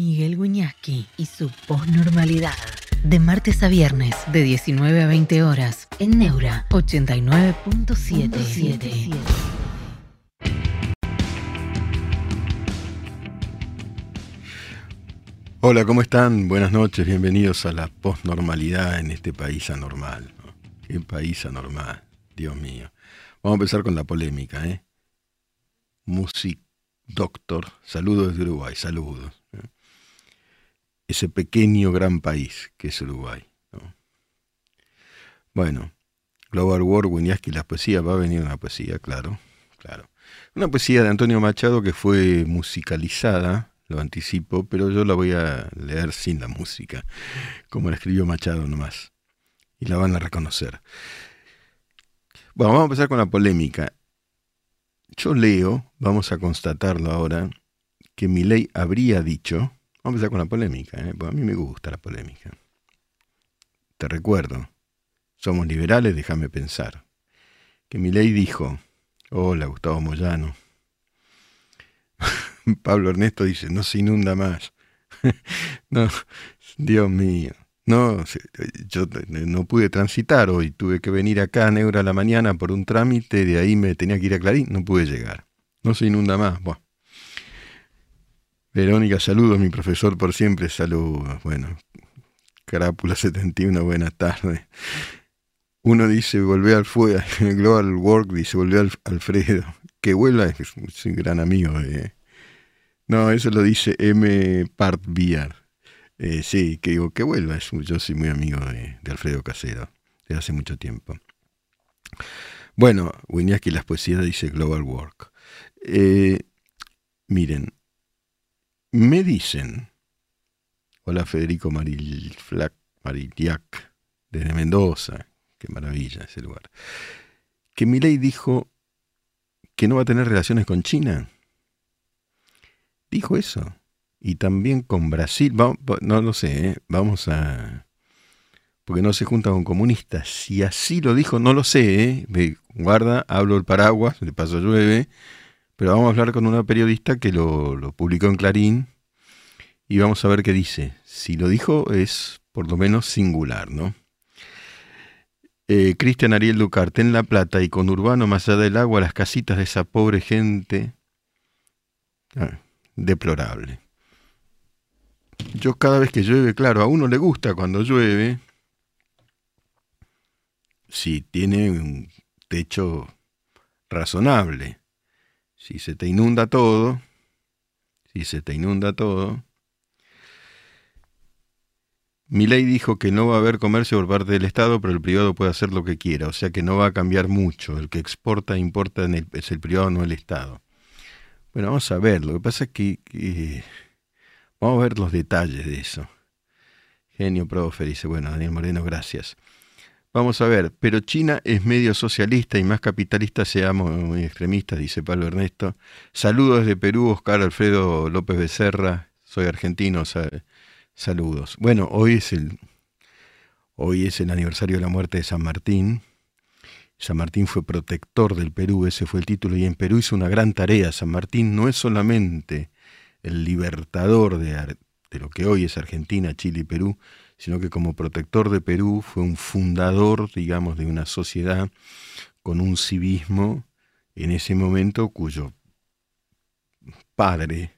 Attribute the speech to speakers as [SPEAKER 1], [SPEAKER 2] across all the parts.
[SPEAKER 1] Miguel Guñasqui y su posnormalidad. De martes a viernes, de 19 a 20 horas, en Neura 89.77.
[SPEAKER 2] Hola, ¿cómo están? Buenas noches, bienvenidos a la posnormalidad en este país anormal. ¿no? Qué país anormal, Dios mío. Vamos a empezar con la polémica, ¿eh? Music Doctor, saludos desde Uruguay, saludos. Ese pequeño gran país que es Uruguay. ¿no? Bueno, Global War, Winiaski, la poesía, va a venir una poesía, claro, claro. Una poesía de Antonio Machado que fue musicalizada lo anticipo, pero yo la voy a leer sin la música, como la escribió Machado nomás. Y la van a reconocer. Bueno, vamos a empezar con la polémica. Yo leo, vamos a constatarlo ahora, que mi ley habría dicho, vamos a empezar con la polémica, ¿eh? porque a mí me gusta la polémica. Te recuerdo, somos liberales, déjame pensar. Que mi ley dijo, hola Gustavo Moyano, Pablo Ernesto dice, no se inunda más. Dios mío. No, yo no pude transitar hoy, tuve que venir acá a Neura a la mañana por un trámite, de ahí me tenía que ir a Clarín, no pude llegar. No se inunda más. Buah. Verónica, saludos, mi profesor por siempre, saludos. Bueno, Carápula 71, buenas tardes. Uno dice, volvé al fuego, Global Work dice, volvé al Alfredo. Que vuelva, es un gran amigo de, no, eso lo dice M. Part Eh, sí, que digo que vuelva. Yo soy muy amigo de, Alfredo Casero, de hace mucho tiempo. Bueno, Winiaski las poesías dice Global Work. Eh, miren, me dicen, hola Federico Mariliac, desde Mendoza, qué maravilla ese lugar, que Milei dijo que no va a tener relaciones con China. Dijo eso. Y también con Brasil, no lo sé, ¿eh? vamos a... Porque no se junta con comunistas. Si así lo dijo, no lo sé. ¿eh? Guarda, hablo el paraguas, de paso llueve. Pero vamos a hablar con una periodista que lo, publicó en Clarín y vamos a ver qué dice. Si lo dijo es por lo menos singular, ¿no? Eh, Cristian Ariel Ducarte en La Plata y con Urbano más allá del agua, las casitas de esa pobre gente. Ah, deplorable. Yo cada vez que llueve, claro, a uno le gusta cuando llueve, si tiene un techo razonable. Si se te inunda todo, si se te inunda todo. Mi ley dijo que no va a haber comercio por parte del Estado, pero el privado puede hacer lo que quiera, o sea que no va a cambiar mucho. El que exporta e importa es el privado, no el Estado. Bueno, vamos a ver. Lo que pasa es que, vamos a ver los detalles de eso. Genio profe, dice, bueno, Daniel Moreno, gracias. Vamos a ver, pero China es medio socialista y más capitalista, seamos muy extremistas, dice Pablo Ernesto. Saludos desde Perú, Oscar Alfredo López Becerra, soy argentino, saludos. Bueno, hoy es el hoy es el aniversario de la muerte de San Martín, San Martín fue protector del Perú, ese fue el título, y en Perú hizo una gran tarea. San Martín no es solamente el libertador de, lo que hoy es Argentina, Chile y Perú, sino que como protector de Perú fue un fundador, digamos, de una sociedad con un civismo en ese momento cuyo padre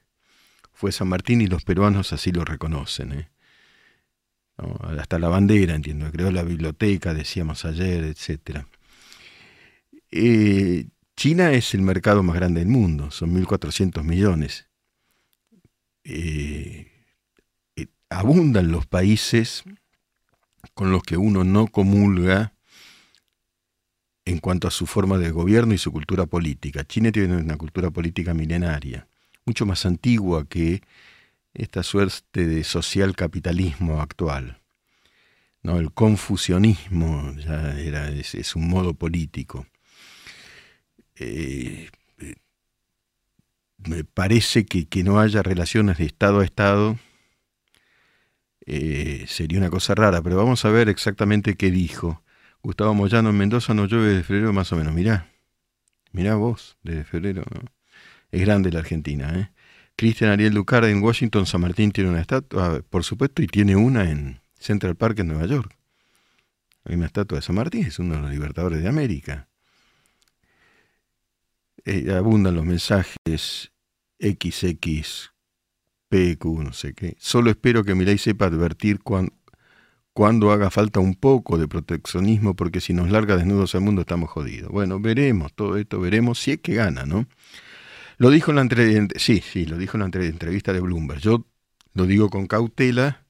[SPEAKER 2] fue San Martín y los peruanos así lo reconocen. ¿eh? Hasta la bandera, entiendo, creó la biblioteca, decíamos ayer, etcétera. Eh, China es el mercado más grande del mundo, son 1.400 millones. Eh, abundan los países con los que uno no comulga en cuanto a su forma de gobierno y su cultura política. China tiene una cultura política milenaria, mucho más antigua que esta suerte de social capitalismo actual. ¿no? El confucianismo ya era, es un modo político. Eh, me parece que, que, no haya relaciones de Estado a Estado eh, sería una cosa rara, pero vamos a ver exactamente qué dijo. Gustavo Moyano en Mendoza no llueve de febrero más o menos. Mirá, mirá vos, desde febrero. Es grande la Argentina, ¿eh? Cristian Ariel Ducard en Washington, San Martín tiene una estatua, por supuesto, y tiene una en Central Park en Nueva York. Hay una estatua de San Martín, es uno de los libertadores de América. Eh, abundan los mensajes XX, PQ, no sé qué. Solo espero que ley sepa advertir cuando haga falta un poco de proteccionismo, porque si nos larga desnudos al mundo estamos jodidos. Bueno, veremos todo esto, veremos si es que gana, ¿no? Lo dijo en la entrevista, sí, sí, lo dijo en la entrevista de Bloomberg. Yo lo digo con cautela.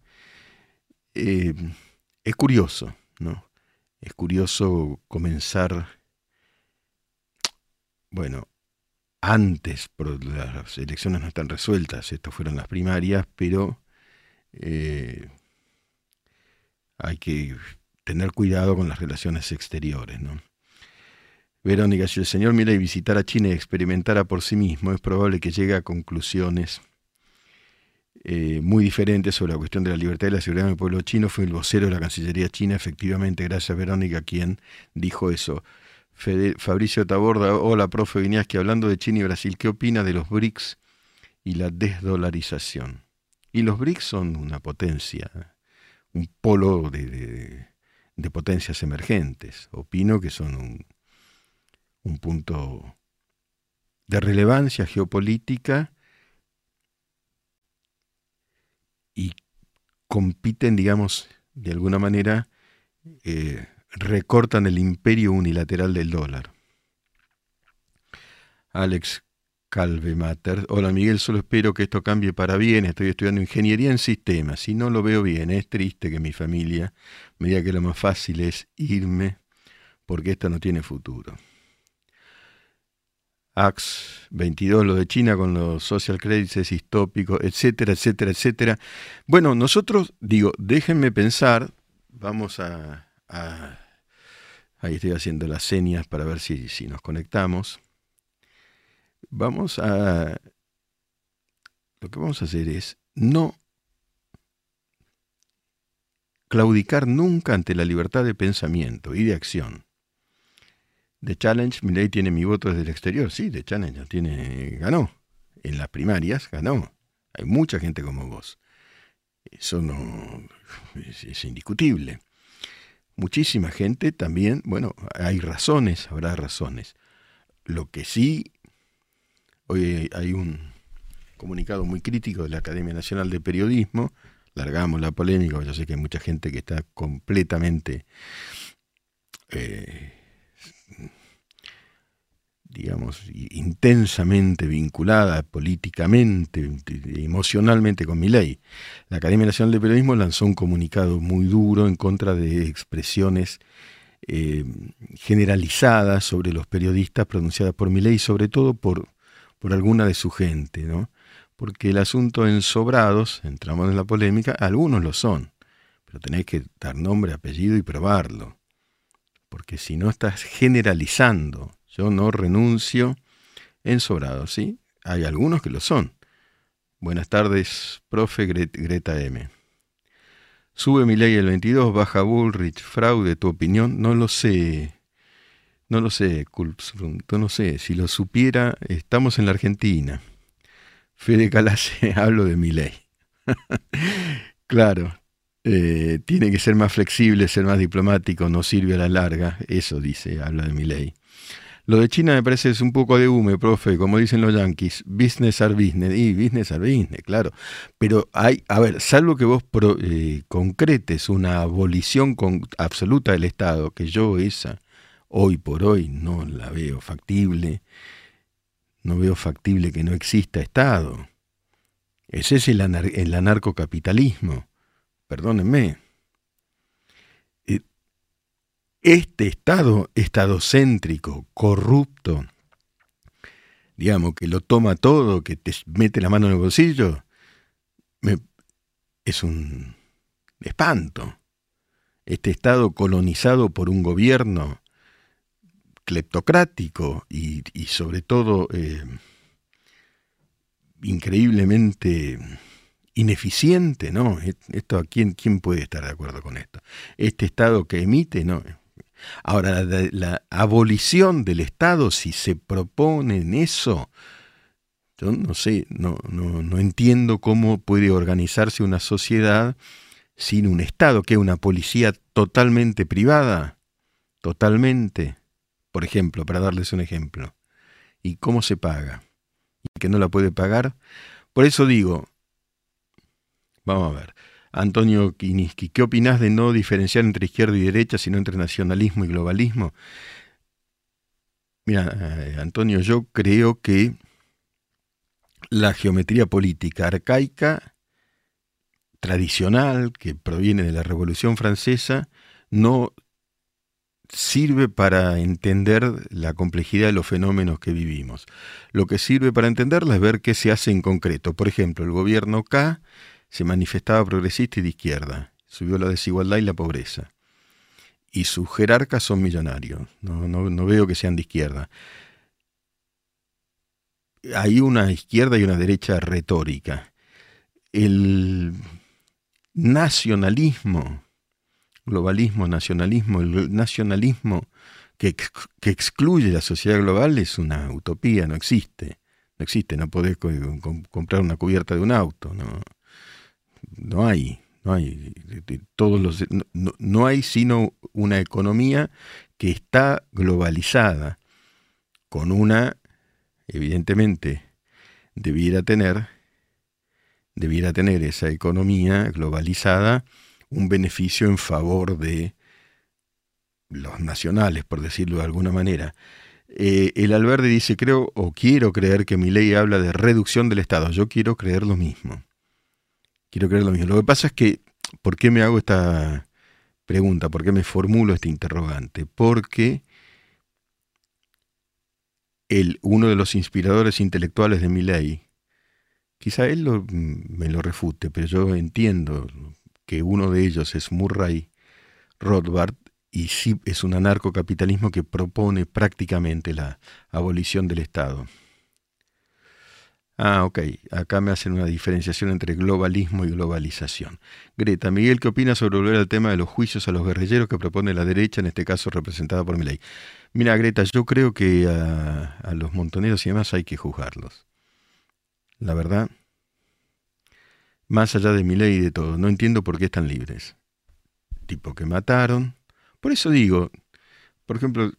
[SPEAKER 2] Eh, es curioso, ¿no? Es curioso comenzar, bueno, antes, las elecciones no están resueltas, estas fueron las primarias, pero eh, hay que tener cuidado con las relaciones exteriores, ¿no? Verónica, si el señor Milei visitara China y experimentara por sí mismo, es probable que llegue a conclusiones eh, muy diferentes sobre la cuestión de la libertad y la seguridad del pueblo chino. Fue el vocero de la Cancillería China, efectivamente, gracias Verónica, quien dijo eso. Fabricio Taborda, hola, profe que hablando de China y Brasil, ¿qué opina de los BRICS y la desdolarización? Y los BRICS son una potencia, un polo de potencias emergentes. Opino que son un, un punto de relevancia geopolítica y compiten, digamos, de alguna manera, eh, recortan el imperio unilateral del dólar. Alex Calvemater. Hola Miguel, solo espero que esto cambie para bien. Estoy estudiando ingeniería en sistemas Si no lo veo bien. Es triste que mi familia me diga que lo más fácil es irme porque esto no tiene futuro. AX 22, lo de China con los social credits es etcétera, etcétera, etcétera. Bueno, nosotros, digo, déjenme pensar, vamos a, ahí estoy haciendo las señas para ver si, si nos conectamos. Vamos a, lo que vamos a hacer es no claudicar nunca ante la libertad de pensamiento y de acción. The Challenge, ley tiene mi voto desde el exterior. Sí, The Challenge tiene, ganó. En las primarias ganó. Hay mucha gente como vos. Eso no es, indiscutible. Muchísima gente también, bueno, hay razones, habrá razones. Lo que sí, hoy hay un comunicado muy crítico de la Academia Nacional de Periodismo, largamos la polémica, yo sé que hay mucha gente que está completamente eh, digamos, intensamente vinculada políticamente, emocionalmente con mi ley. La Academia Nacional de Periodismo lanzó un comunicado muy duro en contra de expresiones eh, generalizadas sobre los periodistas pronunciadas por mi ley, sobre todo por, por alguna de su gente, ¿no? Porque el asunto en sobrados, entramos en la polémica, algunos lo son, pero tenéis que dar nombre, apellido y probarlo. Porque si no estás generalizando yo no renuncio en sobrado, ¿sí? Hay algunos que lo son. Buenas tardes, profe Greta M. Sube mi ley el 22, baja Bullrich, fraude, tu opinión, no lo sé. No lo sé, no sé. Si lo supiera, estamos en la Argentina. Fede Calace, hablo de mi ley. claro, eh, tiene que ser más flexible, ser más diplomático, no sirve a la larga. Eso dice, habla de mi ley. Lo de China me parece es un poco de hume, profe, como dicen los yankees, business are business, y business are business, claro. Pero hay, a ver, salvo que vos eh, concretes una abolición con, absoluta del Estado, que yo esa, hoy por hoy, no la veo factible, no veo factible que no exista Estado. Ese es el, el anarcocapitalismo, perdónenme este Estado estadocéntrico, corrupto, digamos, que lo toma todo, que te mete la mano en el bolsillo, es un espanto. Este Estado colonizado por un gobierno cleptocrático y, sobre todo eh, increíblemente ineficiente, ¿no? Esto, ¿quién, ¿Quién puede estar de acuerdo con esto? Este Estado que emite, ¿no? Ahora, la, abolición del Estado, si se propone eso, Yo no sé, no, no, no entiendo cómo puede organizarse una sociedad sin un Estado, que una policía totalmente privada, totalmente, por ejemplo, para darles un ejemplo. ¿Y cómo se paga? ¿Y que no la puede pagar? Por eso digo, vamos a ver, Antonio Kiniski, ¿qué opinas de no diferenciar entre izquierda y derecha, sino entre nacionalismo y globalismo? Mira, eh, Antonio, yo creo que la geometría política arcaica, tradicional, que proviene de la Revolución Francesa, no sirve para entender la complejidad de los fenómenos que vivimos. Lo que sirve para entenderla es ver qué se hace en concreto. Por ejemplo, el gobierno K se manifestaba progresista y de izquierda, subió la desigualdad y la pobreza. Y sus jerarcas son millonarios, no, no veo que sean de izquierda hay una izquierda y una derecha retórica. El nacionalismo, globalismo, nacionalismo, el nacionalismo que, que, excluye la sociedad global es una utopía, no existe. No existe, no podés comprar una cubierta de un auto, no, no hay, no hay. Todos los, no, no hay sino una economía que está globalizada, con una evidentemente debiera tener, debiera tener esa economía globalizada un beneficio en favor de los nacionales, por decirlo de alguna manera. Eh, el Alberdi dice, creo o quiero creer que mi ley habla de reducción del Estado. Yo quiero creer lo mismo. Quiero creer lo mismo. Lo que pasa es que, ¿por qué me hago esta pregunta? ¿Por qué me formulo este interrogante? Porque uno de los inspiradores intelectuales de mi ley, quizá él me lo refute, pero yo entiendo que uno de ellos es Murray Rothbard y sí es un anarcocapitalismo que propone prácticamente la abolición del Estado. Ah, ok. Acá me hacen una diferenciación entre globalismo y globalización. Greta, Miguel, ¿qué opina sobre volver al tema de los juicios a los guerrilleros que propone la derecha, en este caso representada por mi ley? Mira, Greta, yo creo que a, los montoneros y demás hay que juzgarlos. La verdad, más allá de mi ley y de todo, no entiendo por qué están libres. Tipo que mataron. Por eso digo, por ejemplo,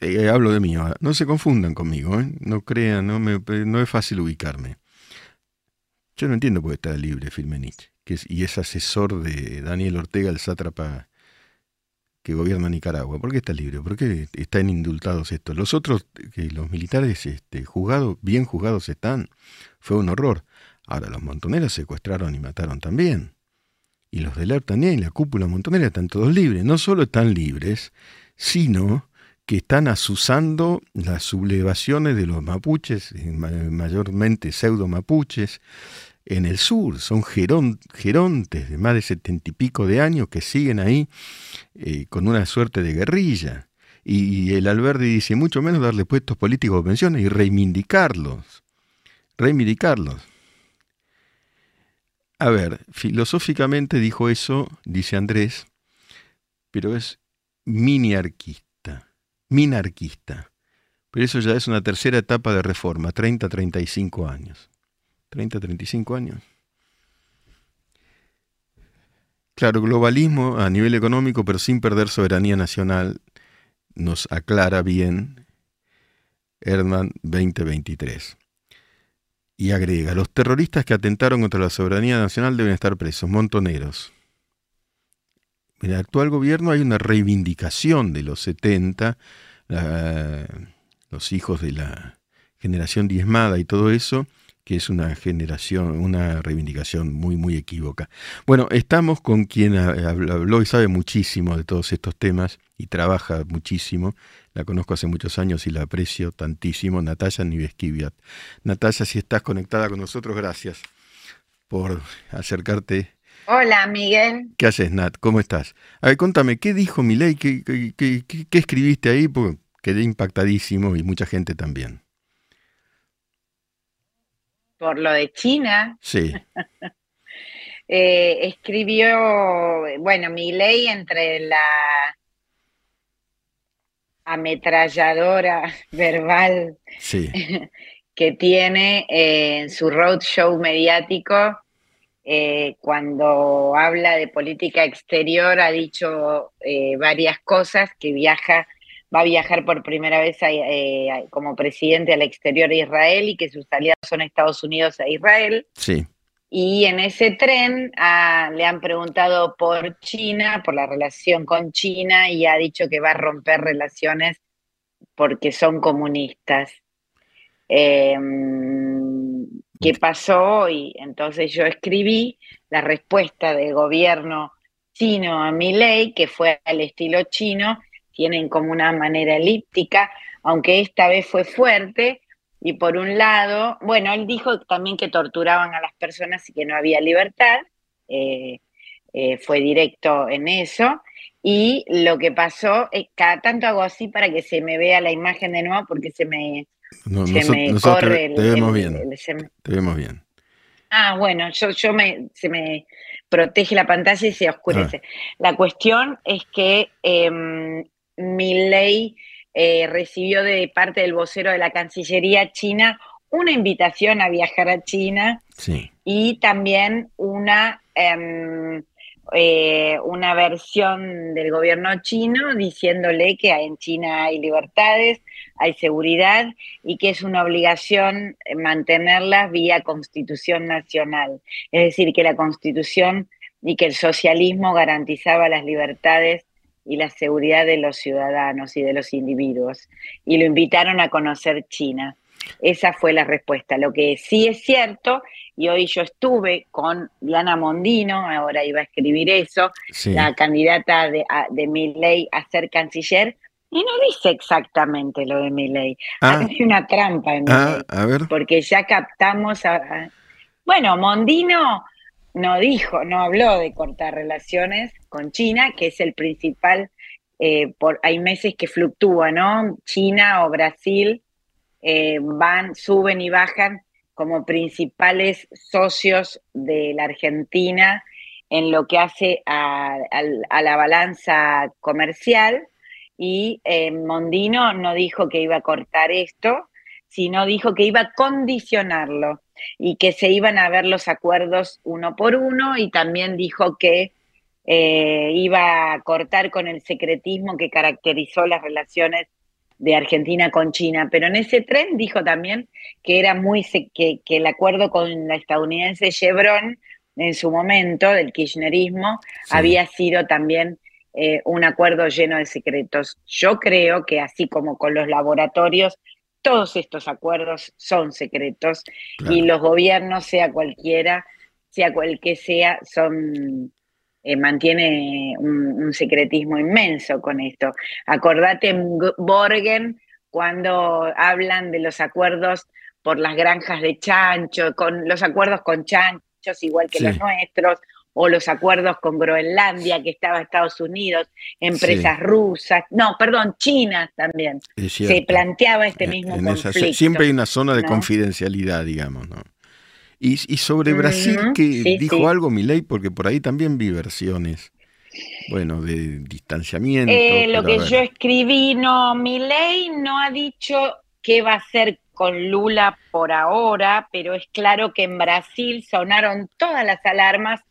[SPEAKER 2] eh, hablo de mí no se confundan conmigo, ¿eh? no crean, no, me, no es fácil ubicarme. Yo no entiendo por qué está libre Firmenich, que es, y es asesor de Daniel Ortega, el sátrapa que gobierna Nicaragua. ¿Por qué está libre? ¿Por qué están indultados estos? Los otros, que los militares este, juzgados, bien juzgados están, fue un horror. Ahora los montoneros secuestraron y mataron también. Y los del ERP también, la cúpula montonera están todos libres. No solo están libres, sino que están asusando las sublevaciones de los mapuches, mayormente pseudo mapuches, en el sur. Son gerontes de más de setenta y pico de años que siguen ahí eh, con una suerte de guerrilla. Y, el Alberdi dice, mucho menos darle puestos políticos o pensiones y reivindicarlos. Reivindicarlos. A ver, filosóficamente dijo eso, dice Andrés, pero es miniarquista minarquista. Pero eso ya es una tercera etapa de reforma, 30-35 años. 30-35 años. Claro, globalismo a nivel económico, pero sin perder soberanía nacional, nos aclara bien Erdman 2023. Y agrega, los terroristas que atentaron contra la soberanía nacional deben estar presos, montoneros. En el actual gobierno hay una reivindicación de los 70, los hijos de la generación diezmada y todo eso, que es una generación, una reivindicación muy, muy equívoca. Bueno, estamos con quien habló y sabe muchísimo de todos estos temas y trabaja muchísimo. La conozco hace muchos años y la aprecio tantísimo, Natalia Nivesquiviat. Natalia, si estás conectada con nosotros, gracias por acercarte
[SPEAKER 3] Hola, Miguel.
[SPEAKER 2] ¿Qué haces, Nat? ¿Cómo estás? A ver, contame, ¿qué dijo Milei? ¿Qué, qué, qué, escribiste ahí? Porque quedé impactadísimo y mucha gente también.
[SPEAKER 3] Por lo de China.
[SPEAKER 2] Sí.
[SPEAKER 3] eh, escribió, bueno, Milei entre la ametralladora verbal
[SPEAKER 2] sí.
[SPEAKER 3] que tiene eh, en su roadshow mediático, eh, cuando habla de política exterior, ha dicho eh, varias cosas, que viaja, va a viajar por primera vez como presidente al exterior de Israel y que sus aliados son Estados Unidos e Israel.
[SPEAKER 2] Sí.
[SPEAKER 3] Y en ese tren ah, le han preguntado por China, por la relación con China, y ha dicho que va a romper relaciones porque son comunistas. Em, ¿Qué pasó hoy? Entonces yo escribí la respuesta del gobierno chino a mi ley, que fue al estilo chino, tienen como una manera elíptica, aunque esta vez fue fuerte. Y por un lado, bueno, él dijo también que torturaban a las personas y que no había libertad. Eh, eh, fue directo en eso. Y lo que pasó, es cada tanto hago así para que se me vea la imagen de nuevo porque se me, corre
[SPEAKER 2] el, te, vemos bien. te vemos bien.
[SPEAKER 3] Ah, bueno, yo, yo me, se me protege la pantalla y se oscurece. Ah. La cuestión es que em, mi ley eh, recibió de parte del vocero de la Cancillería china una invitación a viajar a China y también una em, eh, una versión del gobierno chino diciéndole que en China hay libertades, hay seguridad y que es una obligación mantenerlas vía constitución nacional. Es decir, que la constitución y que el socialismo garantizaba las libertades y la seguridad de los ciudadanos y de los individuos. Y lo invitaron a conocer China. Esa fue la respuesta. Lo que sí es cierto, y hoy yo estuve con Diana Mondino, ahora iba a escribir eso, la candidata de, de mi ley a ser canciller, y no dice exactamente lo de mi ley. Ah. Hay una trampa en ah,
[SPEAKER 2] A ver.
[SPEAKER 3] Porque ya captamos a, Bueno, Mondino no dijo, no habló de cortar relaciones con China, que es el principal, eh, por, hay meses que fluctúa, ¿no? China o Brasil eh, van, suben y bajan como principales socios de la Argentina en lo que hace a, la balanza comercial. Y eh, Mondino no dijo que iba a cortar esto, sino dijo que iba a condicionarlo y que se iban a ver los acuerdos uno por uno y también dijo que eh, iba a cortar con el secretismo que caracterizó las relaciones de Argentina con China, pero en ese tren dijo también que era muy que, que el acuerdo con la estadounidense Chevron en su momento del kirchnerismo había sido también eh, un acuerdo lleno de secretos. Yo creo que así como con los laboratorios, todos estos acuerdos son secretos y los gobiernos, sea cualquiera, sea cual que sea, son eh, mantiene un, secretismo inmenso con esto. Acordate en Borgen cuando hablan de los acuerdos por las granjas de chancho, con los acuerdos con chanchos igual que los nuestros, o los acuerdos con Groenlandia, que estaba Estados Unidos, empresas rusas, no, perdón, chinas también. Se planteaba este mismo conflicto.
[SPEAKER 2] siempre hay una zona de confidencialidad, digamos, ¿no? Y, sobre Brasil, que dijo algo mi ley, porque por ahí también vi versiones, bueno, de distanciamiento.
[SPEAKER 3] Eh, lo que yo escribí, no, mi ley no ha dicho qué va a hacer con Lula por ahora, pero es claro que en Brasil sonaron todas las alarmas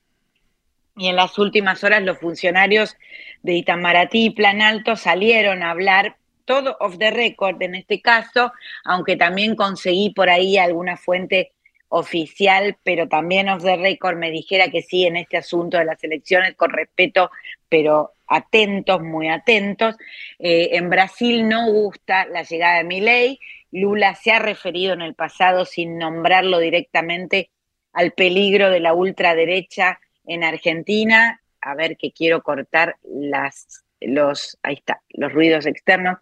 [SPEAKER 3] y en las últimas horas los funcionarios de Itamaraty y Plan Alto salieron a hablar todo off the record en este caso, aunque también conseguí por ahí alguna fuente oficial, pero también off the record me dijera que sí en este asunto de las elecciones, con respeto, pero atentos, muy atentos. Eh, en Brasil no gusta la llegada de mi ley. Lula se ha referido en el pasado, sin nombrarlo directamente, al peligro de la ultraderecha en Argentina. A ver que quiero cortar las, los, ahí está, los ruidos externos.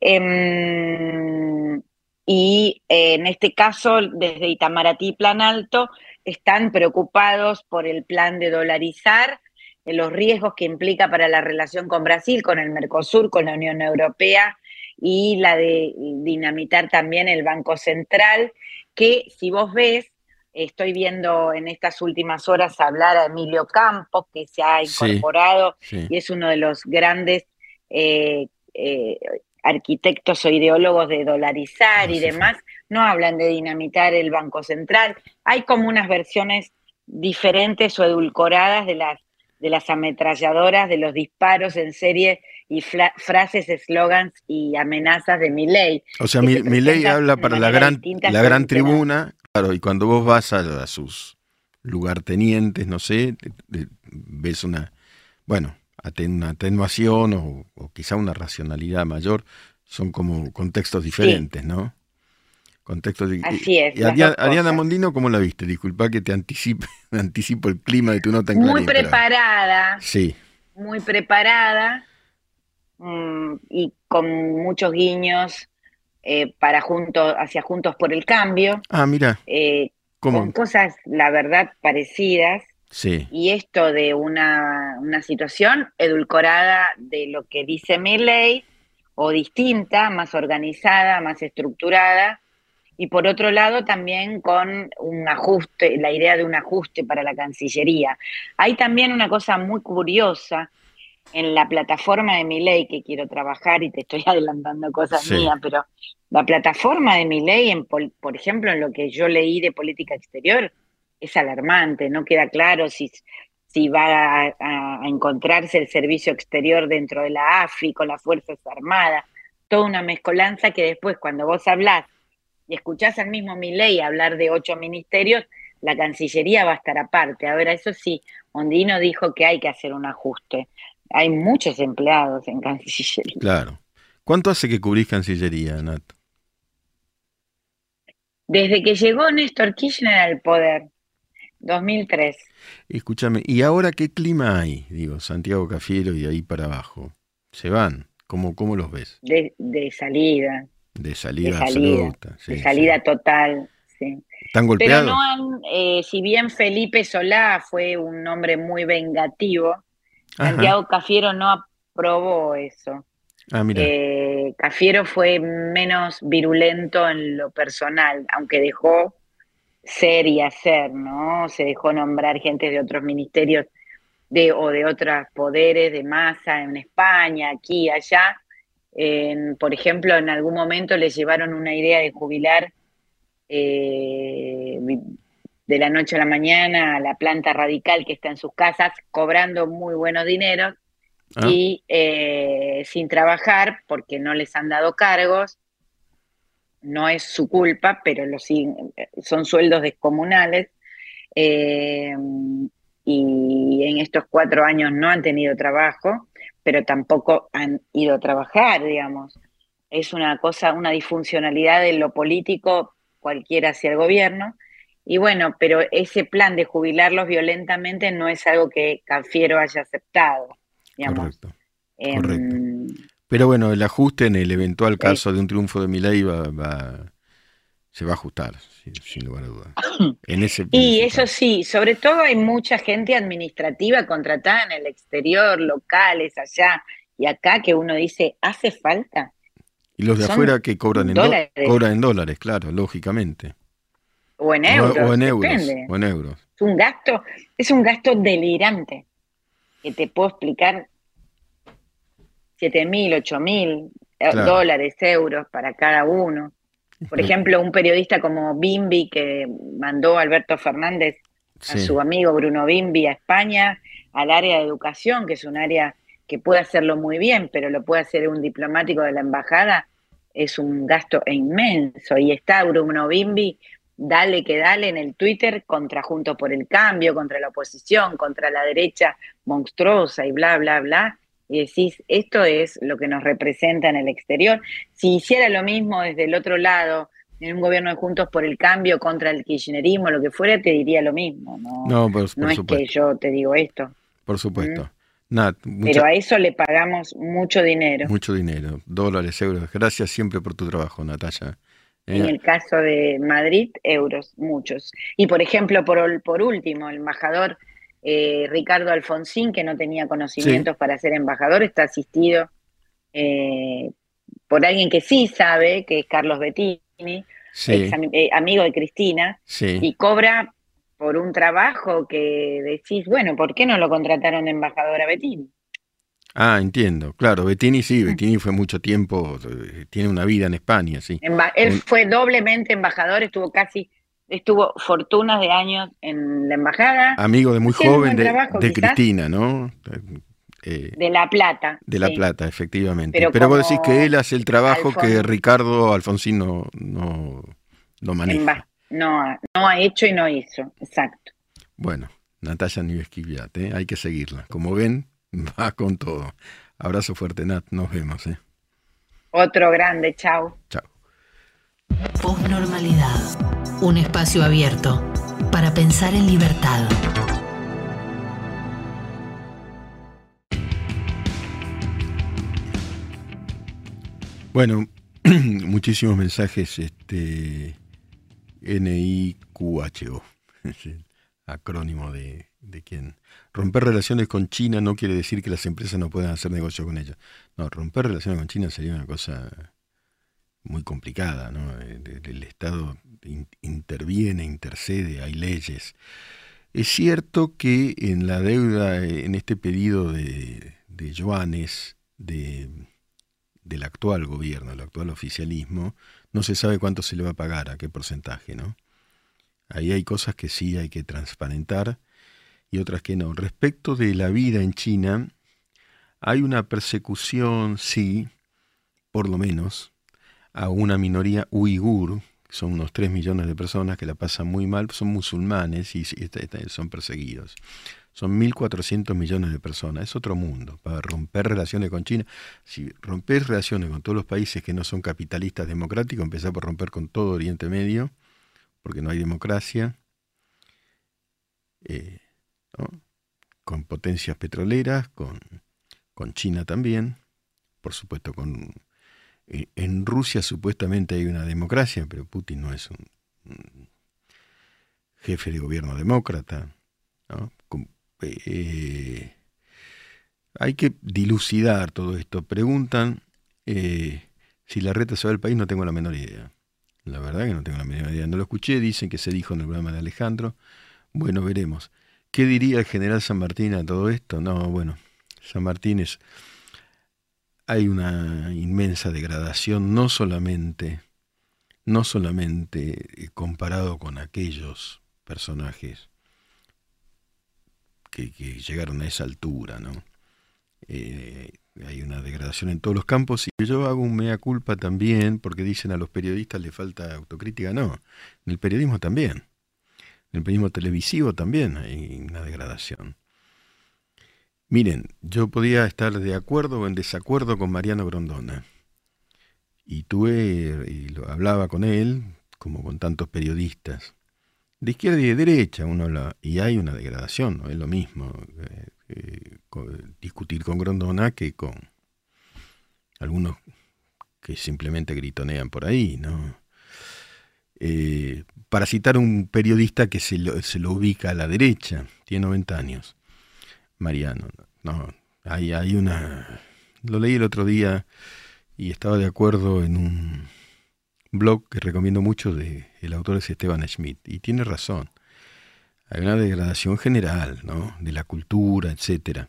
[SPEAKER 3] Em, y eh, en este caso, desde Itamaraty y Plan Alto, están preocupados por el plan de dolarizar, eh, los riesgos que implica para la relación con Brasil, con el Mercosur, con la Unión Europea y la de dinamitar también el Banco Central, que si vos ves, estoy viendo en estas últimas horas hablar a Emilio Campos, que se ha incorporado y es uno de los grandes eh, arquitectos o ideólogos de dolarizar y demás, no hablan de dinamitar el Banco Central. Hay como unas versiones diferentes o edulcoradas de las, de las ametralladoras, de los disparos en serie y frases, eslogans y amenazas de mi ley.
[SPEAKER 2] O sea, mi, ley habla para la gran, la gran tribuna, claro, y cuando vos vas a, sus lugartenientes, no sé, ves una, bueno, una atenuación o, quizá una racionalidad mayor, son como contextos diferentes, ¿no? Contextos
[SPEAKER 3] Así es.
[SPEAKER 2] ¿Y Ariana, Mondino cómo la viste? Disculpa que te anticipe, anticipo el clima de tu nota en
[SPEAKER 3] Muy preparada.
[SPEAKER 2] Sí.
[SPEAKER 3] Muy preparada Mm, y con muchos guiños eh, para juntos, hacia Juntos por el Cambio.
[SPEAKER 2] Ah, mira.
[SPEAKER 3] Eh, con cosas, la verdad, parecidas.
[SPEAKER 2] Sí.
[SPEAKER 3] Y esto de una, una situación edulcorada de lo que dice ley o distinta, más organizada, más estructurada, y por otro lado también con un ajuste, la idea de un ajuste para la Cancillería. Hay también una cosa muy curiosa en la plataforma de mi ley que quiero trabajar y te estoy adelantando cosas mías, pero la plataforma de mi ley, en, por ejemplo, en lo que yo leí de política exterior, es alarmante, no queda claro si, si va a, encontrarse el servicio exterior dentro de la AFI con las Fuerzas Armadas, toda una mezcolanza que después cuando vos hablás y escuchás al mismo mi ley hablar de ocho ministerios, la Cancillería va a estar aparte. Ahora, eso sí, Ondino dijo que hay que hacer un ajuste hay muchos empleados en Cancillería.
[SPEAKER 2] Claro. ¿Cuánto hace que cubrís Cancillería, Nat?
[SPEAKER 3] Desde que llegó Néstor Kirchner al poder, 2003.
[SPEAKER 2] Escúchame, ¿y ahora qué clima hay? Digo, Santiago Cafiero y ahí para abajo. ¿Se van? ¿Cómo, cómo los ves?
[SPEAKER 3] De, salida.
[SPEAKER 2] De salida, absoluta.
[SPEAKER 3] de salida total, sí.
[SPEAKER 2] ¿Están golpeados?
[SPEAKER 3] Pero no han, eh, si bien Felipe Solá fue un hombre muy vengativo, Santiago Cafiero no aprobó eso.
[SPEAKER 2] Ah, mira.
[SPEAKER 3] Eh, Cafiero fue menos virulento en lo personal, aunque dejó ser y hacer, ¿no? Se dejó nombrar gente de otros ministerios de, o de otros poderes de masa en España, aquí, allá. por ejemplo, en algún momento le llevaron una idea de jubilar eh, de la noche a la mañana a la planta radical que está en sus casas, cobrando muy buenos dineros ah. y eh, sin trabajar porque no les han dado cargos. No es su culpa, pero lo son sueldos descomunales. Eh, y en estos cuatro años no han tenido trabajo, pero tampoco han ido a trabajar, digamos. Es una cosa, una disfuncionalidad de lo político cualquiera hacia el gobierno y bueno, pero ese plan de jubilarlos violentamente no es algo que Cafiero haya aceptado.
[SPEAKER 2] Correcto. Em, pero bueno, el ajuste en el eventual caso de un triunfo de Milei va, va, se va a ajustar, sin, lugar a dudas.
[SPEAKER 3] En ese, y eso sí, sobre todo hay mucha gente administrativa contratada en el exterior, locales, allá y acá, que uno dice, ¿hace falta?
[SPEAKER 2] Y los de afuera que cobran en, dólares. cobran en dólares, claro, lógicamente.
[SPEAKER 3] O en euros.
[SPEAKER 2] O, en euros,
[SPEAKER 3] Es un gasto, es un gasto delirante. Que te puedo explicar 7 mil, 8 mil eh, dólares, euros para cada uno. Por ejemplo, un periodista como Bimbi que mandó a Alberto Fernández, a su amigo Bruno Bimbi, a España, al área de educación, que es un área que puede hacerlo muy bien, pero lo puede hacer un diplomático de la embajada, es un gasto inmenso. Y está Bruno Bimbi dale que dale en el Twitter contra Juntos por el Cambio, contra la oposición, contra la derecha monstruosa y bla, bla, bla. Y decís, esto es lo que nos representa en el exterior. Si hiciera lo mismo desde el otro lado, en un gobierno de Juntos por el Cambio contra el kirchnerismo, lo que fuera, te diría lo mismo. No, no, no es que yo te digo esto.
[SPEAKER 2] Por supuesto.
[SPEAKER 3] ¿Mm? Pero a eso le pagamos mucho dinero.
[SPEAKER 2] Mucho dinero, dólares, euros. Gracias siempre por tu trabajo, Natalia.
[SPEAKER 3] En el caso de Madrid, euros, muchos. Y por ejemplo, por, por último, el embajador eh, Ricardo Alfonsín, que no tenía conocimientos para ser embajador, está asistido eh, por alguien que sí sabe, que es Carlos Bettini, eh, amigo de Cristina, y cobra por un trabajo que decís, bueno, ¿por qué no lo contrataron de embajador a Bettini?
[SPEAKER 2] Ah, entiendo. Claro, Bettini sí, Bettini fue mucho tiempo, eh, tiene una vida en España, sí.
[SPEAKER 3] él fue doblemente embajador, estuvo casi, estuvo fortunas de años en la embajada.
[SPEAKER 2] Amigo de muy joven de, Cristina, ¿no?
[SPEAKER 3] Eh, de La Plata.
[SPEAKER 2] De La Plata, efectivamente. Pero, vos decís que él hace el trabajo que Ricardo Alfonsín no, no, maneja.
[SPEAKER 3] No, no ha hecho y no hizo, exacto.
[SPEAKER 2] Bueno, Natalia Nivesquiviat, ¿eh? hay que seguirla. Como ven, va con todo. Abrazo fuerte, Nat, nos vemos. ¿eh?
[SPEAKER 3] Otro grande, chao.
[SPEAKER 2] Chao.
[SPEAKER 1] Postnormalidad, un espacio abierto para pensar en libertad.
[SPEAKER 2] Bueno, muchísimos mensajes este, NIQHO, acrónimo de, de quién. Romper relaciones con China no quiere decir que las empresas no puedan hacer negocio con ellos. No, romper relaciones con China sería una cosa muy complicada, ¿no? El, Estado interviene, intercede, hay leyes. Es cierto que en la deuda, en este pedido de, yuanes, de del actual gobierno, del actual oficialismo, no se sabe cuánto se le va a pagar, a qué porcentaje, ¿no? Ahí hay cosas que sí hay que transparentar y otras que no. Respecto de la vida en China, hay una persecución, sí, por lo menos, a una minoría uigur, son unos 3 millones de personas que la pasan muy mal, son musulmanes y son perseguidos. Son 1.400 millones de personas, es otro mundo. Para romper relaciones con China, si romper relaciones con todos los países que no son capitalistas democráticos, empezar por romper con todo Oriente Medio, porque no hay democracia, eh, con potencias petroleras, con, con China también, por supuesto con... Eh, en Rusia supuestamente hay una democracia, pero Putin no es un, jefe de gobierno demócrata. eh, hay que dilucidar todo esto. Preguntan eh, si la reta se va del país, no tengo la menor idea. La verdad que no tengo la menor idea. No lo escuché, dicen que se dijo en el programa de Alejandro. Bueno, veremos. ¿Qué diría el general San Martín a todo esto? No, bueno, San Martín es... Hay una inmensa degradación, no solamente, no solamente comparado con aquellos personajes que, llegaron a esa altura, ¿no? Eh, hay una degradación en todos los campos y yo hago un mea culpa también porque dicen a los periodistas le falta autocrítica, no, en el periodismo también, en el periodismo televisivo también hay una degradación. Miren, yo podía estar de acuerdo o en desacuerdo con Mariano Grondona. Y tuve y lo hablaba con él como con tantos periodistas. De izquierda y de derecha uno y hay una degradación, no es lo mismo eh, eh, discutir con Grondona que con algunos que simplemente gritonean por ahí, ¿no? Eh, para citar un periodista que se lo, se lo, ubica a la derecha, tiene 90 años, Mariano, no, hay, hay una, lo leí el otro día y estaba de acuerdo en un blog que recomiendo mucho de el autor es Esteban Schmidt y tiene razón. Hay una degradación general, ¿no? De la cultura, etcétera.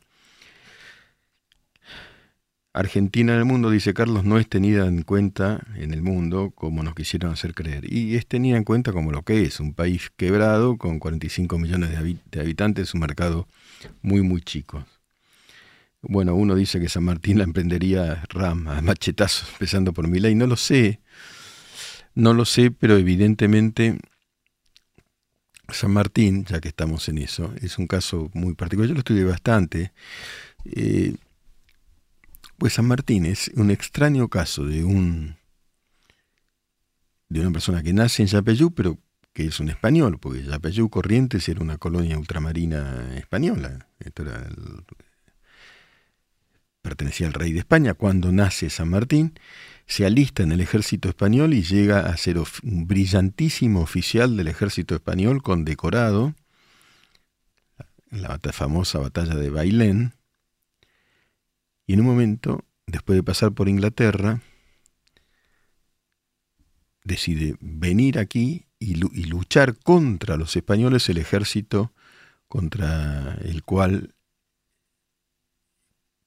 [SPEAKER 2] Argentina en el mundo, dice Carlos, no es tenida en cuenta en el mundo como nos quisieron hacer creer. Y es tenida en cuenta como lo que es, un país quebrado con 45 millones de, habitantes, un mercado muy, muy chico. Bueno, uno dice que San Martín la emprendería RAM machetazos, empezando por ley. No lo sé, no lo sé, pero evidentemente San Martín, ya que estamos en eso, es un caso muy particular. Yo lo estudié bastante. Eh, pues San Martín es un extraño caso de un de una persona que nace en Yapeyú, pero que es un español, porque Yapeyú Corrientes era una colonia ultramarina española. pertenecía al rey de España cuando nace San Martín se alista en el ejército español y llega a ser un brillantísimo oficial del ejército español condecorado en la famosa batalla de Bailén. Y en un momento, después de pasar por Inglaterra, decide venir aquí y, luchar contra los españoles, el ejército contra el cual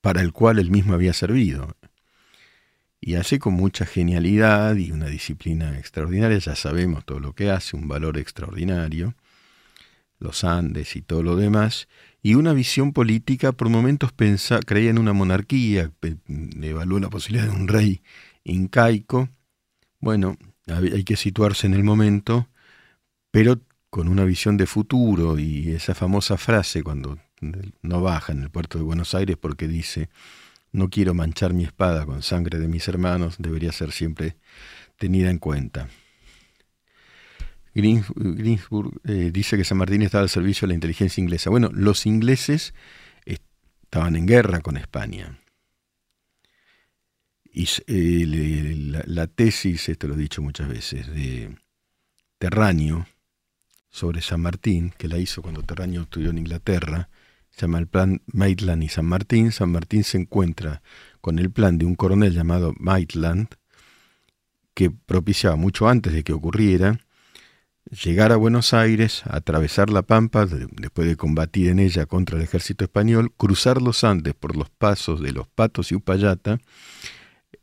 [SPEAKER 2] para el cual él mismo había servido. Y hace con mucha genialidad y una disciplina extraordinaria, ya sabemos todo lo que hace, un valor extraordinario, los Andes y todo lo demás, y una visión política, por momentos pensa, creía en una monarquía, evaluó la posibilidad de un rey incaico. Bueno, hay que situarse en el momento, pero con una visión de futuro y esa famosa frase cuando no baja en el puerto de Buenos Aires porque dice, no quiero manchar mi espada con sangre de mis hermanos, debería ser siempre tenida en cuenta. Greensburg eh, dice que San Martín estaba al servicio de la inteligencia inglesa. Bueno, los ingleses estaban en guerra con España. Y la, tesis, esto lo he dicho muchas veces, de Terraño, sobre San Martín, que la hizo cuando Terraño estudió en Inglaterra, se llama el plan Maitland y San Martín. San Martín se encuentra con el plan de un coronel llamado Maitland, que propiciaba mucho antes de que ocurriera llegar a Buenos Aires, atravesar la Pampa, después de combatir en ella contra el ejército español, cruzar los Andes por los pasos de los Patos y Upayata,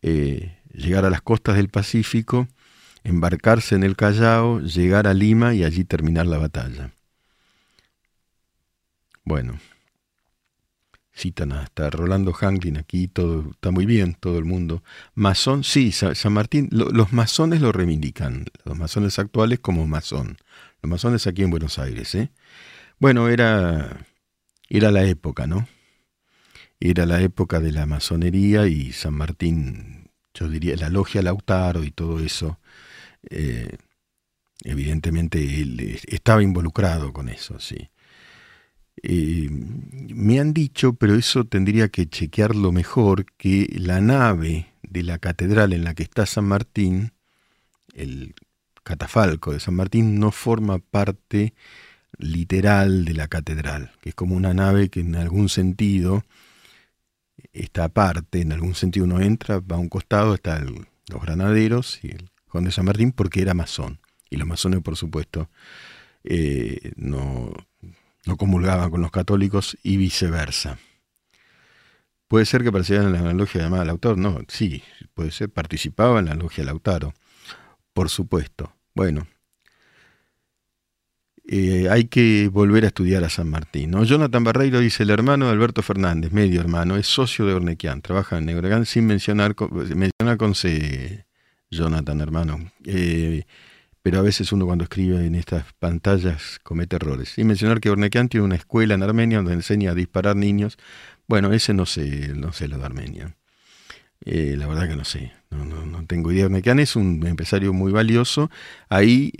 [SPEAKER 2] eh, llegar a las costas del Pacífico, embarcarse en el Callao, llegar a Lima y allí terminar la batalla. Bueno, citan hasta Rolando Hanglin aquí, todo está muy bien, todo el mundo. Masón, sí, San Martín, los masones lo reivindican, los masones actuales como masón, los masones aquí en Buenos Aires. ¿eh? Bueno, era, era la época, ¿no? Era la época de la masonería y San Martín, yo diría, la logia Lautaro y todo eso eh, evidentemente él estaba involucrado con eso, sí. Eh, me han dicho, pero eso tendría que chequearlo mejor, que la nave de la catedral en la que está San Martín, el catafalco de San Martín, no forma parte literal de la catedral, que es como una nave que en algún sentido está aparte, en algún sentido uno entra, va a un costado, están los granaderos y el Juan de San Martín porque era masón. Y los masones, por supuesto, eh, no, no comulgaban con los católicos y viceversa. Puede ser que participara en la logia llamada Lautaro. No, sí, puede ser, participaba en la logia Lautaro. Por supuesto. Bueno, eh, hay que volver a estudiar a San Martín. ¿no? Jonathan Barreiro dice, el hermano de Alberto Fernández, medio hermano, es socio de Ornequian, trabaja en Neurogán sin mencionar, mencionar con C, Jonathan, hermano. Eh, pero a veces uno cuando escribe en estas pantallas comete errores. Y mencionar que Ornequian tiene una escuela en Armenia donde enseña a disparar niños. Bueno, ese no sé, no sé lo de Armenia. Eh, la verdad que no sé, no, tengo idea. Ornequian es un empresario muy valioso. Ahí,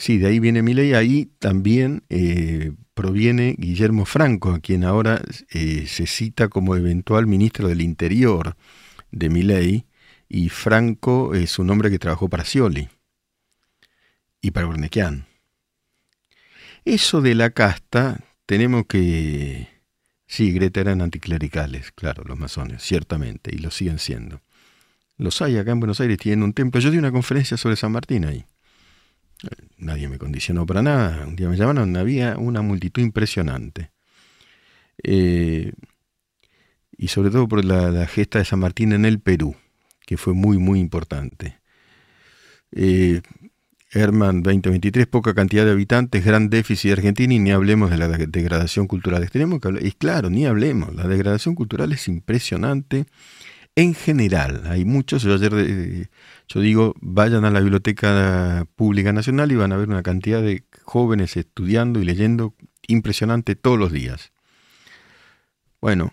[SPEAKER 2] sí, de ahí viene mi ley. Ahí también proviene Guillermo Franco, a quien ahora se cita como eventual ministro del Interior de mi ley y Franco es un hombre que trabajó para Scioli y para Urnequian. Eso de la casta, tenemos que... Sí, Greta eran anticlericales, claro, los masones, ciertamente, y lo siguen siendo. Los hay acá en Buenos Aires, tienen un templo. Yo di una conferencia sobre San Martín ahí. Nadie me condicionó para nada. Un día me llamaron, había una multitud impresionante. Eh, y sobre todo por la gesta de San Martín en el Perú que fue muy, muy importante. Eh, Herman 2023, poca cantidad de habitantes, gran déficit de Argentina y ni hablemos de la degradación cultural. Tenemos que hablar, y claro, ni hablemos, la degradación cultural es impresionante en general. Hay muchos, ayer eh, yo digo, vayan a la Biblioteca Pública Nacional y van a ver una cantidad de jóvenes estudiando y leyendo impresionante todos los días. Bueno,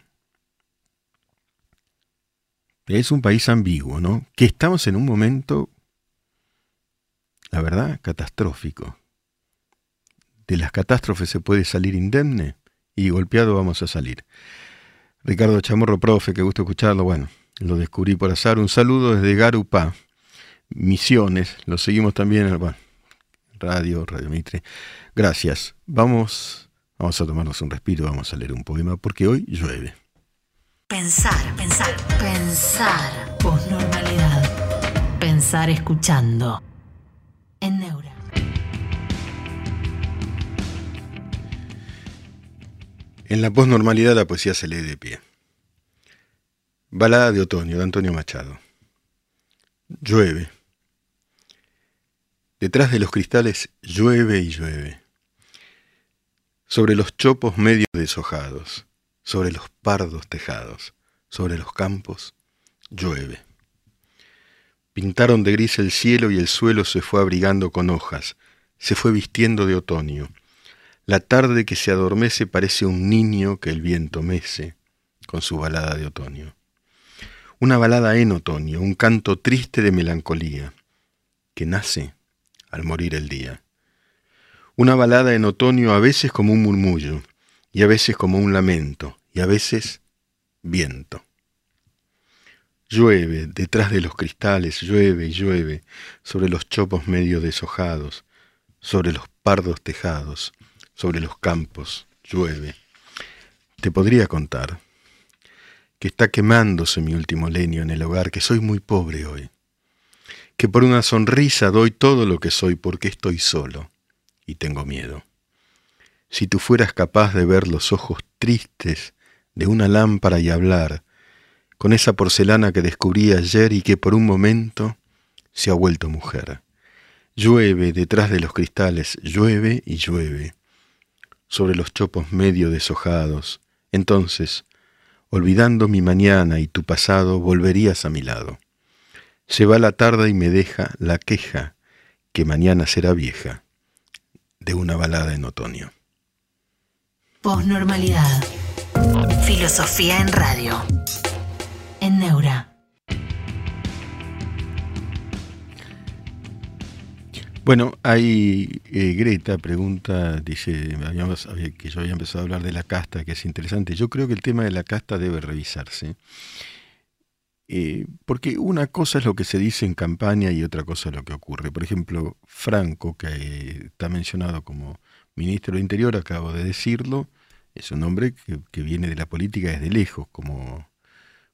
[SPEAKER 2] es un país ambiguo, ¿no? Que estamos en un momento, la verdad, catastrófico. De las catástrofes se puede salir indemne y golpeado vamos a salir. Ricardo Chamorro, profe, qué gusto escucharlo. Bueno, lo descubrí por azar. Un saludo desde Garupá, Misiones. Lo seguimos también en Radio, Radio Mitre. Gracias. Vamos, vamos a tomarnos un respiro, vamos a leer un poema porque hoy llueve.
[SPEAKER 1] Pensar, pensar, pensar. Posnormalidad. Pensar escuchando. En Neura.
[SPEAKER 2] En la posnormalidad la poesía se lee de pie. Balada de otoño de Antonio Machado. Llueve. Detrás de los cristales llueve y llueve. Sobre los chopos medio deshojados, sobre los pardos tejados, sobre los campos, llueve. Pintaron de gris el cielo y el suelo se fue abrigando con hojas, se fue vistiendo de otoño. La tarde que se adormece parece un niño que el viento mece con su balada de otoño. Una balada en otoño, un canto triste de melancolía, que nace al morir el día. Una balada en otoño a veces como un murmullo, y a veces como un lamento, y a veces viento. Llueve detrás de los cristales, llueve y llueve sobre los chopos medio deshojados, sobre los pardos tejados, sobre los campos, llueve. Te podría contar que está quemándose mi último leño en el hogar, que soy muy pobre hoy, que por una sonrisa doy todo lo que soy porque estoy solo y tengo miedo. Si tú fueras capaz de ver los ojos tristes de una lámpara y hablar con esa porcelana que descubrí ayer y que por un momento se ha vuelto mujer. Llueve detrás de los cristales, llueve y llueve, sobre los chopos medio deshojados. Entonces, olvidando mi mañana y tu pasado, volverías a mi lado. Se va la tarde y me deja la queja, que mañana será vieja, de una balada en otoño.
[SPEAKER 1] Posnormalidad. Filosofía en radio. En Neura.
[SPEAKER 2] Bueno, hay eh, Greta pregunta, dice que yo había empezado a hablar de la casta, que es interesante. Yo creo que el tema de la casta debe revisarse. Eh, porque una cosa es lo que se dice en campaña y otra cosa es lo que ocurre. Por ejemplo, Franco, que eh, está mencionado como ministro del Interior, acabo de decirlo, es un hombre que, viene de la política desde lejos, como,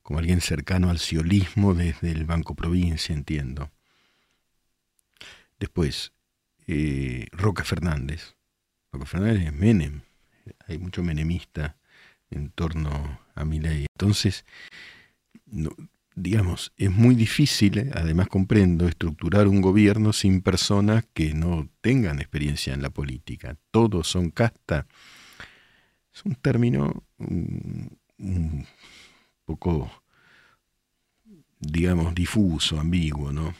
[SPEAKER 2] como alguien cercano al siolismo desde el Banco Provincia, entiendo. Después, eh, Roca Fernández. Roca Fernández es Menem. Hay mucho menemista en torno a mi ley. Entonces, no, digamos, es muy difícil, eh, además comprendo, estructurar un gobierno sin personas que no tengan experiencia en la política. Todos son casta. Es un término un, poco, digamos, difuso, ambiguo, ¿no?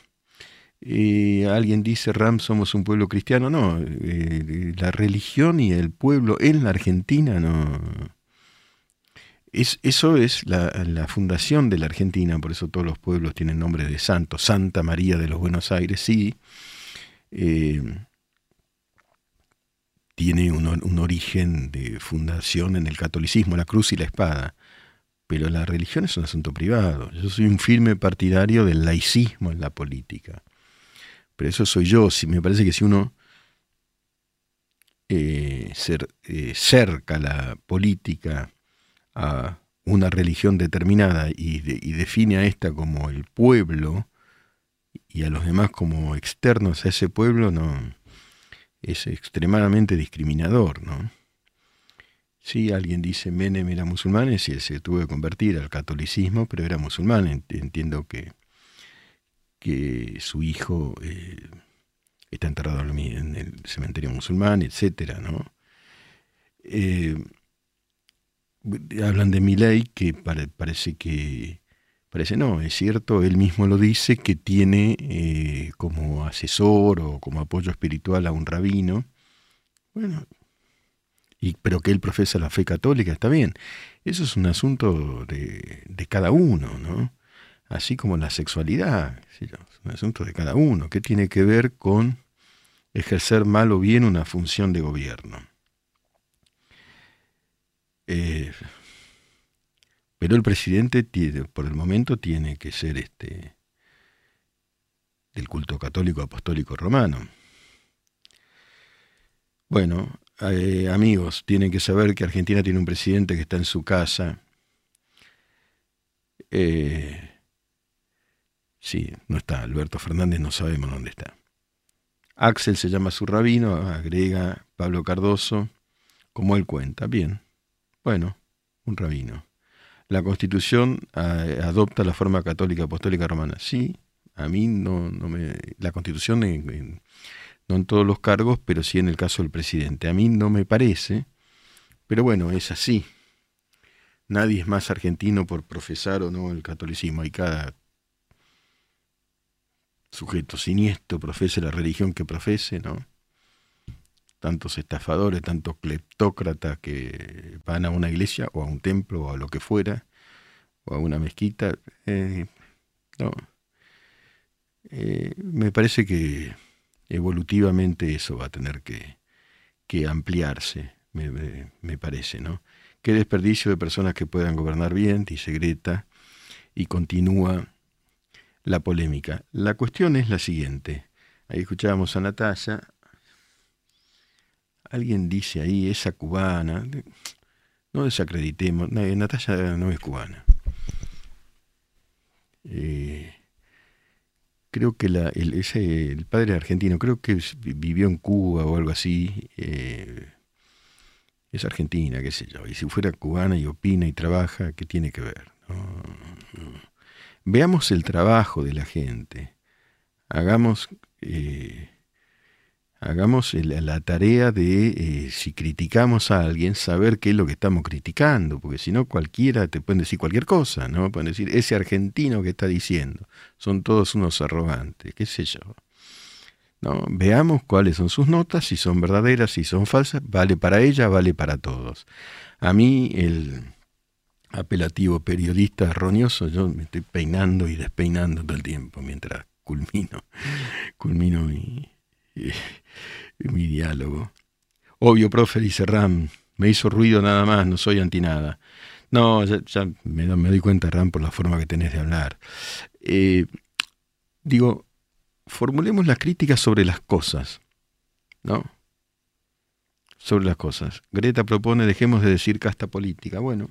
[SPEAKER 2] Eh, alguien dice, Ram, somos un pueblo cristiano. No, eh, la religión y el pueblo en la Argentina no, eso es la, fundación de la Argentina, por eso todos los pueblos tienen nombre de santo. Santa María de los Buenos Aires, sí. Eh, tiene un, origen de fundación en el catolicismo, la cruz y la espada. Pero la religión es un asunto privado. Yo soy un firme partidario del laicismo en la política. Pero eso soy yo. Si, me parece que si uno eh, eh, cerca la política a una religión determinada y, define a esta como el pueblo y a los demás como externos a ese pueblo, no es extremadamente discriminador, ¿no? Sí, alguien dice Menem era musulmán, y se tuvo que convertir al catolicismo, pero era musulmán. Entiendo que, que su hijo eh, está enterrado en el cementerio musulmán, etcétera, ¿no? Eh, hablan de mi ley que parece que, parece no, es cierto, él mismo lo dice, que tiene eh, como asesor o como apoyo espiritual a un rabino, bueno, y, pero que él profesa la fe católica, está bien. Eso es un asunto de, de cada uno, ¿no? Así como la sexualidad, es un asunto de cada uno, que tiene que ver con ejercer mal o bien una función de gobierno. Eh, pero el presidente tiene, por el momento tiene que ser este del culto católico apostólico romano. Bueno, eh, amigos, tienen que saber que Argentina tiene un presidente que está en su casa. Eh, sí, no está. Alberto Fernández no sabemos dónde está. Axel se llama su rabino, agrega Pablo Cardoso, como él cuenta. Bien, Bueno, un rabino. La Constitución eh, adopta la forma católica apostólica romana. Sí, a mí no, no me... La Constitución, no en todos los cargos, pero sí en el caso del presidente. A mí no me parece, pero bueno, es así. Nadie es más argentino por profesar o no el catolicismo. Hay cada sujeto siniestro profese la religión que profese, ¿no? Tantos estafadores, tantos cleptócratas que van a una iglesia o a un templo o a lo que fuera, o a una mezquita. Eh, no. Eh, me parece que evolutivamente eso va a tener que, ampliarse, me, me, parece, ¿no? Qué desperdicio de personas que puedan gobernar bien, dice Greta, y continúa la polémica. La cuestión es la siguiente. Ahí escuchábamos a Natalia. Alguien dice ahí, esa cubana. No desacreditemos. Natalia no es cubana. Eh, creo que el, padre argentino, creo que vivió en Cuba o algo así. Eh, es argentina, qué sé yo. Y si fuera cubana y opina y trabaja, ¿qué tiene que ver? Veamos el trabajo de la gente. Hagamos, eh, hagamos la tarea de, eh, si criticamos a alguien, saber qué es lo que estamos criticando, porque si no cualquiera te pueden decir cualquier cosa, ¿no? Pueden decir, ese argentino que está diciendo, son todos unos arrogantes, qué sé yo. ¿No? Veamos cuáles son sus notas, si son verdaderas, si son falsas, vale para ella, vale para todos. A mí el, apelativo periodista erróneoso, yo me estoy peinando y despeinando todo el tiempo mientras culmino, culmino mi, mi diálogo. Obvio, profe, dice Ram, me hizo ruido nada más, no soy anti nada. No, ya, me, doy cuenta, Ram, por la forma que tenés de hablar. Eh, digo, formulemos las críticas sobre las cosas, ¿no? Sobre las cosas. Greta propone, dejemos de decir casta política. Bueno,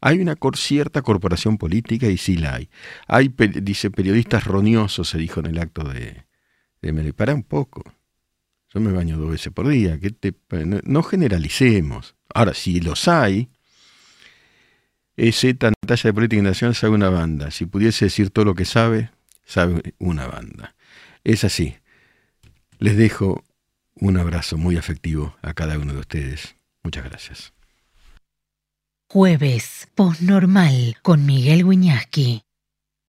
[SPEAKER 2] hay una cierta corporación política y sí la hay. Hay, dice, periodistas roñosos, se dijo en el acto de me Para un poco. Yo me baño dos veces por día. te, no, generalicemos. Ahora, si los hay, ese talla de política nacional sabe una banda. Si pudiese decir todo lo que sabe, sabe una banda. Es así. Les dejo un abrazo muy afectivo a cada uno de ustedes. Muchas gracias.
[SPEAKER 1] Jueves, Postnormal, con Miguel Wiñaski.